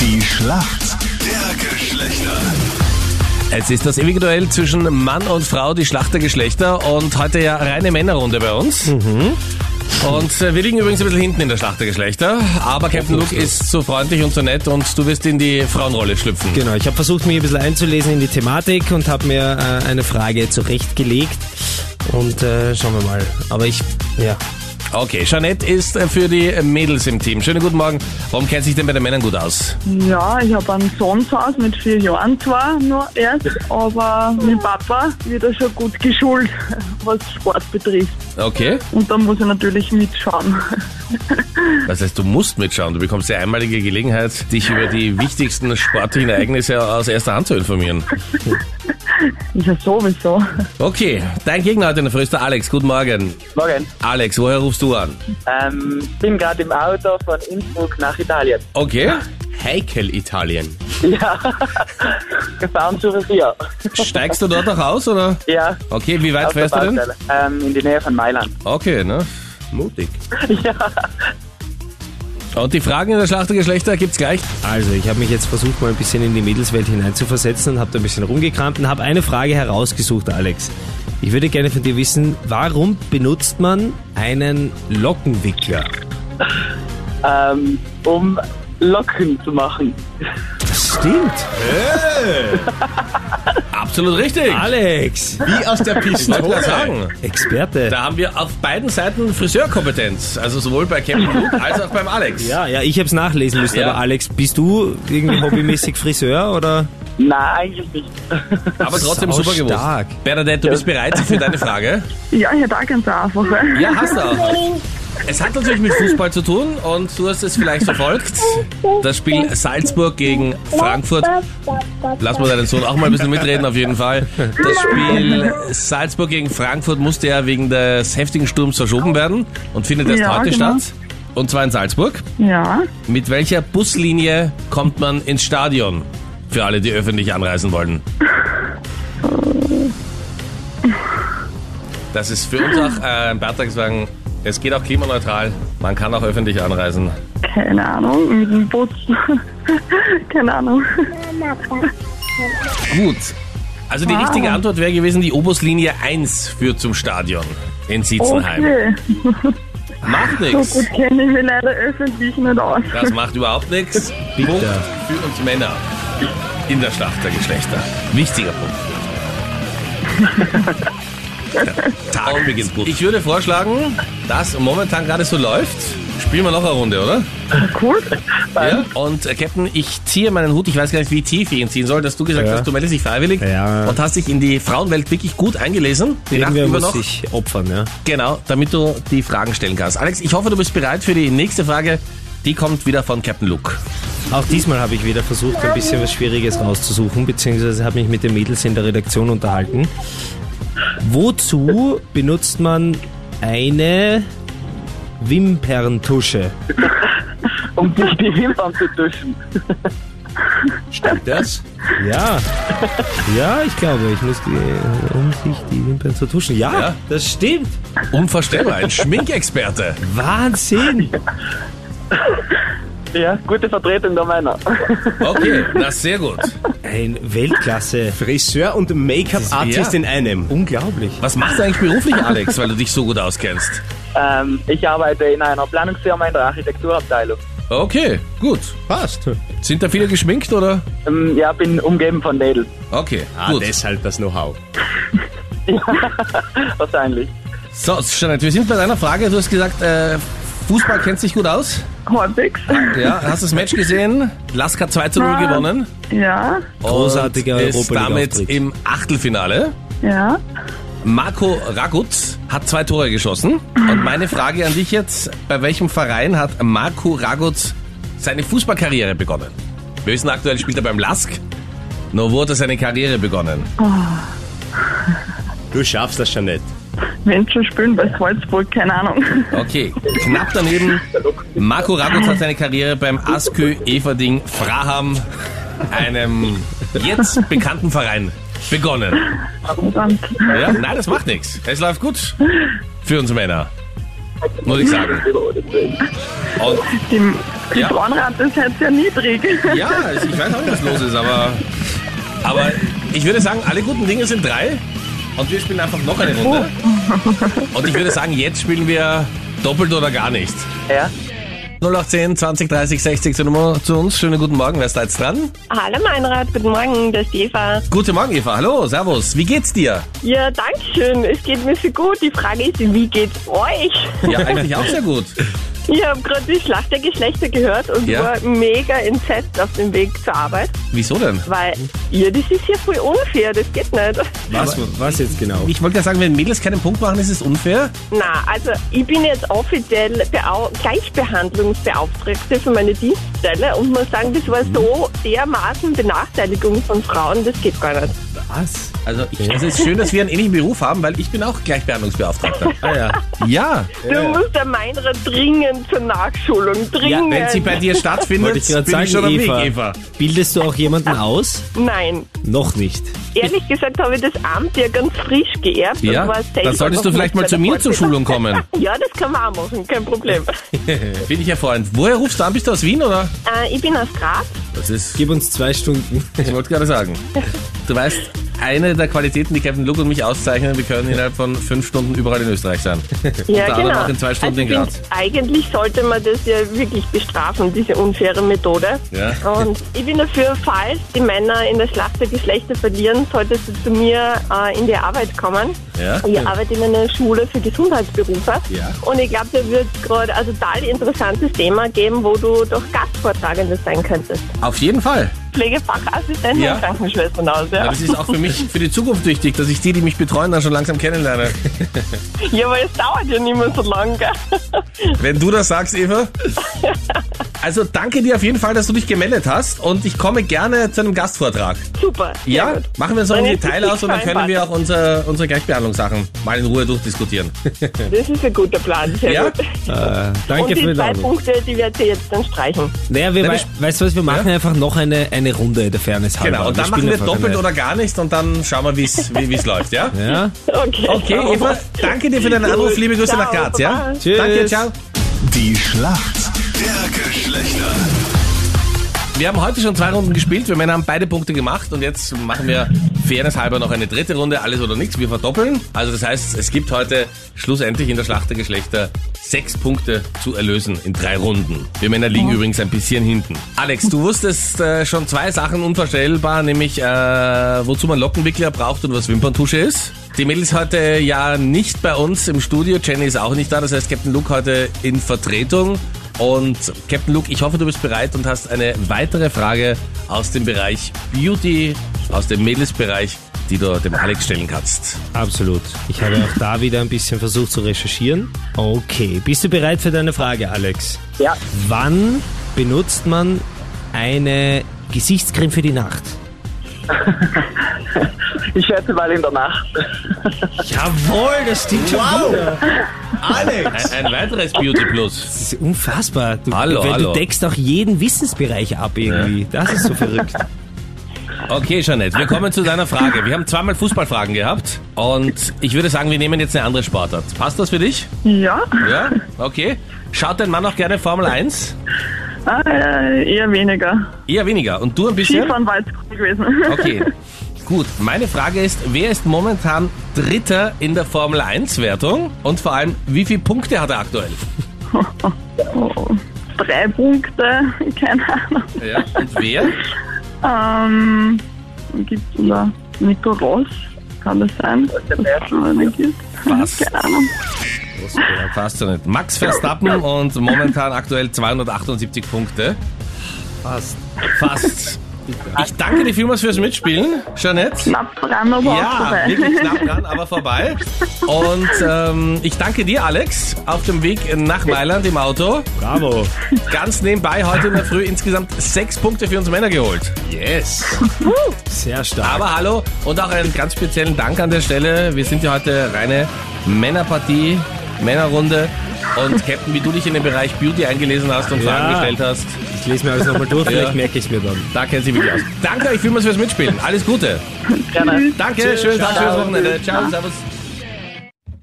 Die Schlacht der Geschlechter. Es ist das ewige Duell zwischen Mann und Frau, die Schlacht der Geschlechter und heute ja reine Männerrunde bei uns. Und äh, wir liegen übrigens ein bisschen hinten in der Schlacht der Geschlechter, aber Captain Luke ist so freundlich und so nett und du wirst in die Frauenrolle schlüpfen. Genau, ich habe versucht, mich ein bisschen einzulesen in die Thematik und habe mir äh, eine Frage zurechtgelegt. Und äh, schauen wir mal. Aber ich, ja. Okay, Jeanette ist äh, für die Mädels im Team. Schönen guten Morgen. Warum kennt sich denn bei den Männern gut aus? Ja, ich habe einen Sohn zu Hause mit vier Jahren zwar nur erst, aber mein Papa wird er schon gut geschult, was Sport betrifft. Okay, Und da muss ich natürlich mitschauen. das heißt, du musst mitschauen. Du bekommst die einmalige Gelegenheit, dich über die wichtigsten sportlichen Ereignisse aus erster Hand zu informieren. Ja sowieso. Okay, dein Gegner heute in der Früh ist der Alex. Guten Morgen. Morgen. Alex, woher rufst du an? Ähm, bin gerade im Auto von Innsbruck nach Italien. Okay, Heikel Italien. Ja, gefahren zu Revierk. steigst du dort auch aus oder? Ja, Okay, wie weit auf fährst du denn? Ähm, in die Nähe von Mailand. Okay, ne? Mutig. Ja, Und die Fragen in der Schlacht der Geschlechter gibt's gleich. Also, ich habe mich jetzt versucht, mal ein bisschen in die Mädelswelt hineinzuversetzen und habe da ein bisschen rumgekramt und habe eine Frage herausgesucht, Alex. Ich würde gerne von dir wissen, warum benutzt man einen Lockenwickler? ähm, um Locken zu machen. Das stimmt. Absolut richtig. Alex, Wie aus der Ich wollte gerade Pistole. sagen. Experte. Da haben wir auf beiden Seiten Friseurkompetenz. Also sowohl bei Captain Luke als auch beim Alex. Ja, ja, ich habe es nachlesen müssen, Ja. aber Alex, bist du irgendwie hobbymäßig Friseur oder? Nein, eigentlich nicht. Aber trotzdem Sau super gewusst. stark. Bernadette, du bist bereit für deine Frage? Ja, ich hätte auch ganz einfach. Ja, hast du auch. Es hat natürlich mit Fußball zu tun und du hast es vielleicht verfolgt. Das Spiel Salzburg gegen Frankfurt. Lass mal deinen Sohn auch mal ein bisschen mitreden auf jeden Fall. Das Spiel Salzburg gegen Frankfurt musste ja wegen des heftigen Sturms verschoben werden und findet erst Ja, heute genau. statt. Und zwar in Salzburg. Ja, Mit welcher Buslinie kommt man ins Stadion? Für alle, die öffentlich anreisen wollen. Das ist für uns auch äh, ein Beitrag zu sagen, es geht auch klimaneutral. Man kann auch öffentlich anreisen. keine Ahnung, mit dem Bus. keine Ahnung. Gut. Also die Wow. richtige Antwort wäre gewesen, die Obuslinie 1 führt zum Stadion in Sitzenheim. Okay, Macht so nichts. gut kenne ich mich leider öffentlich nicht aus. Das macht überhaupt nichts. Punkt für uns Männer in der Schlacht der Geschlechter. Wichtiger Punkt. Tag beginnt gut. Ich würde vorschlagen, dass momentan gerade so läuft, spielen wir noch eine Runde, oder? Cool. Ja. Und äh, Captain, ich ziehe meinen Hut, ich weiß gar nicht, wie tief ich ihn ziehen soll, dass du gesagt Ja. hast, du meldest dich freiwillig Ja. und hast dich in die Frauenwelt wirklich gut eingelesen. Die Nacht Irgendwer über muss noch. sich opfern, ja. Genau, damit du die Fragen stellen kannst. Alex, ich hoffe, du bist bereit für die nächste Frage. Die kommt wieder von Captain Luke. Auch diesmal habe ich wieder versucht, ein bisschen was Schwieriges rauszusuchen, beziehungsweise habe mich mit den Mädels in der Redaktion unterhalten. Wozu benutzt man eine Wimperntusche? Um sich die Wimpern zu tuschen. Stimmt das? Ja, ja, ich glaube, ich muss die, um sich die Wimpern zu tuschen. Ja, Ja. das stimmt. Unvorstellbar, ein Schminkexperte. Wahnsinn. Ja, gute Vertretung der Männer. Okay, na sehr gut. Ein Weltklasse. Friseur und Make-up-Artist Ja. in einem. Unglaublich. Was machst du eigentlich beruflich, Alex, weil du dich so gut auskennst? ähm, ich arbeite in einer Planungsfirma in der Architekturabteilung. Okay, gut. Passt. Sind da viele geschminkt oder? Ähm, ja, bin umgeben von Mädels. Okay, Ah, gut. deshalb das Know-how. Wahrscheinlich. So, Jeanette, wir sind bei deiner Frage. Du hast gesagt, äh, Fußball kennt sich gut aus. Halbwegs. Ja, hast das Match gesehen? Lask hat 2 zu 0 Ja. gewonnen. Ja, Großartiger und ist damit Auftritt. im Achtelfinale. ja. Marco Raguz hat zwei Tore geschossen. Und meine Frage an dich jetzt, bei welchem Verein hat Marco Raguz seine Fußballkarriere begonnen? Wir wissen aktuell spielt er beim Lask. Nur wo hat er seine Karriere begonnen? Du schaffst das, Jeanette. Wenn schon spielen bei Salzburg, keine Ahnung. Okay, knapp daneben. Marco Raguz hat seine Karriere beim Askö Everding Fraham, einem jetzt bekannten Verein, begonnen. Ja? Nein, das macht nichts. Es läuft gut für uns Männer. Muss ich sagen. Und die, Die Ja. Frauenrate ist halt sehr niedrig. Ja, ich weiß auch nicht, was los ist, aber, aber ich würde sagen, alle guten Dinge sind drei und wir spielen einfach noch eine Runde. Und ich würde sagen, jetzt spielen wir doppelt oder gar nicht. Ja. 0810 20 30 60 zur Nummer zu uns. Schönen guten Morgen, wer ist da jetzt dran? Hallo Meinrad, guten Morgen, das ist die Eva. Guten Morgen, Eva. Hallo, servus. Wie geht's dir? Ja, danke schön, es geht mir so gut. Die Frage ist, wie geht's euch? Ja, eigentlich auch sehr gut. Ich habe gerade die Schlacht der Geschlechter gehört und Ja. war mega entsetzt auf dem Weg zur Arbeit, Wieso denn? weil, ja, das ist ja voll unfair, das geht nicht. Was, was jetzt genau? Ich wollte ja sagen, wenn Mädels keinen Punkt machen, ist es unfair. Na, also ich bin jetzt offiziell Beau Gleichbehandlungsbeauftragte für meine Dienststelle und muss sagen, das war so dermaßen Benachteiligung von Frauen, das geht gar nicht. Was? Also ich, es ist schön, dass wir einen ähnlichen Beruf haben, weil ich bin auch Gleichbehandlungsbeauftragter. Ah ja. Ja, Du musst der Meinrad dringend zur Nachschulung, dringend. wenn sie bei dir stattfindet, Wollte ich gerade bin sagen, ich schon am Eva. Weg, Eva. Bildest du auch jemanden aus? Nein, Noch nicht. Ehrlich gesagt habe ich das Amt ja ganz frisch geerbt. Ja, und war selber dann solltest du noch vielleicht nicht mal bei zu der mir zur Fortbildung. Schulung kommen. Ja, das kann man auch machen, kein Problem. Bin ich erfreut. Woher rufst du an? Bist du aus Wien oder? äh, ich bin aus Graz. Das ist, Gib uns zwei Stunden. ich wollte gerade sagen. Du weißt, eine der Qualitäten, die Captain Luke und mich auszeichnen, wir können innerhalb von fünf Stunden überall in Österreich sein. Ja, Unter anderem genau. auch in zwei Stunden also in Graz. Eigentlich sollte man das ja wirklich bestrafen, diese unfaire Methode. Ja. Und ich bin dafür, falls die Männer in der Schlacht der Geschlechter verlieren, solltest du zu mir äh, in die Arbeit kommen. Ja. Ich arbeite in einer Schule für Gesundheitsberufe. Ja. Und ich glaube, da wird gerade ein total interessantes Thema geben, wo du doch Gastvortragende sein könntest. Auf jeden Fall. Pflegefachassistentin Ja. und Krankenschwestern aus, Ja, ja. das ist auch für mich, für die Zukunft wichtig, dass ich die, die mich betreuen, dann schon langsam kennenlerne. Ja, aber es dauert ja nicht mehr so lange, gell? Wenn du das sagst, Eva. Also danke dir auf jeden Fall, dass du dich gemeldet hast und ich komme gerne zu einem Gastvortrag. Super. Ja, gut. machen wir so ein Detail aus und dann können wir auch unsere, unsere Gleichbehandlungssachen mal in Ruhe durchdiskutieren. Das ist ein guter Plan, sehr Ja? gut. Äh, Und danke die für den zwei. Punkte, die werde ich jetzt dann streichen. Naja, wir, Na, wei- wir- weißt du was, wir machen Ja? einfach noch eine, eine Runde der Fairness halber. Genau, und dann spielen machen wir doppelt eine- oder gar nicht und dann schauen wir, wie's, wie es läuft, ja? Ja? Okay. Okay, Eva, danke dir für deinen Anruf. Liebe Grüße Ciao, nach Graz, ja? Tschüss. Danke, ciao. Die Schlacht der Geschlechter. Wir haben heute schon zwei Runden gespielt. Wir Männer haben beide Punkte gemacht und jetzt machen wir fairness halber noch eine dritte Runde. Alles oder nichts. Wir verdoppeln. Also das heißt, es gibt heute schlussendlich in der Schlacht der Geschlechter sechs Punkte zu erlösen in drei Runden. Wir Männer liegen übrigens ein bisschen hinten. Alex, du wusstest äh, schon zwei Sachen unvorstellbar, nämlich äh, wozu man Lockenwickler braucht und was Wimperntusche ist. Die Mädels heute ja nicht bei uns im Studio. Jenny ist auch nicht da. Das heißt, Captain Luke heute in Vertretung. Und Captain Luke, ich hoffe, du bist bereit und hast eine weitere Frage aus dem Bereich Beauty, aus dem Mädelsbereich, die du dem Alex stellen kannst. Absolut. Ich habe auch da wieder ein bisschen versucht zu recherchieren. Okay, bist du bereit für deine Frage, Alex? Ja. Wann benutzt man eine Gesichtscreme für die Nacht? Ich schätze mal in der Nacht. Jawohl, das stimmt schon wieder. Ein, ein weiteres Beauty Plus. Das ist unfassbar. Du, Hallo, weil hallo. du deckst auch jeden Wissensbereich ab irgendwie. Das ist so verrückt. Okay, Jeanette, wir kommen zu deiner Frage. Wir haben zweimal Fußballfragen gehabt und ich würde sagen, wir nehmen jetzt eine andere Sportart. Passt das für dich? Ja, Ja? Okay. Schaut dein Mann auch gerne Formel 1? Ah, äh, eher weniger. Eher weniger. Und du ein bisschen? Skifahren war jetzt cool gewesen. Okay. Gut, meine Frage ist, wer ist momentan Dritter in der Formel 1 Wertung und vor allem, wie viele Punkte hat er aktuell? Oh, drei Punkte, keine Ahnung. Ja. Und wer? Ähm, gibt es da Nico Ross? Kann das sein? Was? Keine Ahnung. Ja, passt so nicht. Max Verstappen und momentan aktuell 278 Punkte. Fast. Fast. Ich danke dir vielmals fürs Mitspielen, Jeanette. Knapp dran, aber auch Ja, vorbei. wirklich knapp dran, aber vorbei. Und ähm, ich danke dir, Alex, auf dem Weg nach Mailand im Auto. Bravo. Ganz nebenbei heute in der Früh insgesamt sechs Punkte für uns Männer geholt. Yes. Sehr stark. Aber hallo und auch einen ganz speziellen Dank an der Stelle. Wir sind ja heute reine Männerpartie, Männerrunde. Und Captain, wie du dich in den Bereich Beauty eingelesen hast und Ja. Fragen gestellt hast, Ich lese mir alles nochmal durch, Ja. vielleicht merke ich es mir dann. da kennt sie wirklich aus. Danke euch vielmals fürs Mitspielen. Alles Gute. Gerne. Danke, schönen Tag, schönes Wochenende. Ciao, servus.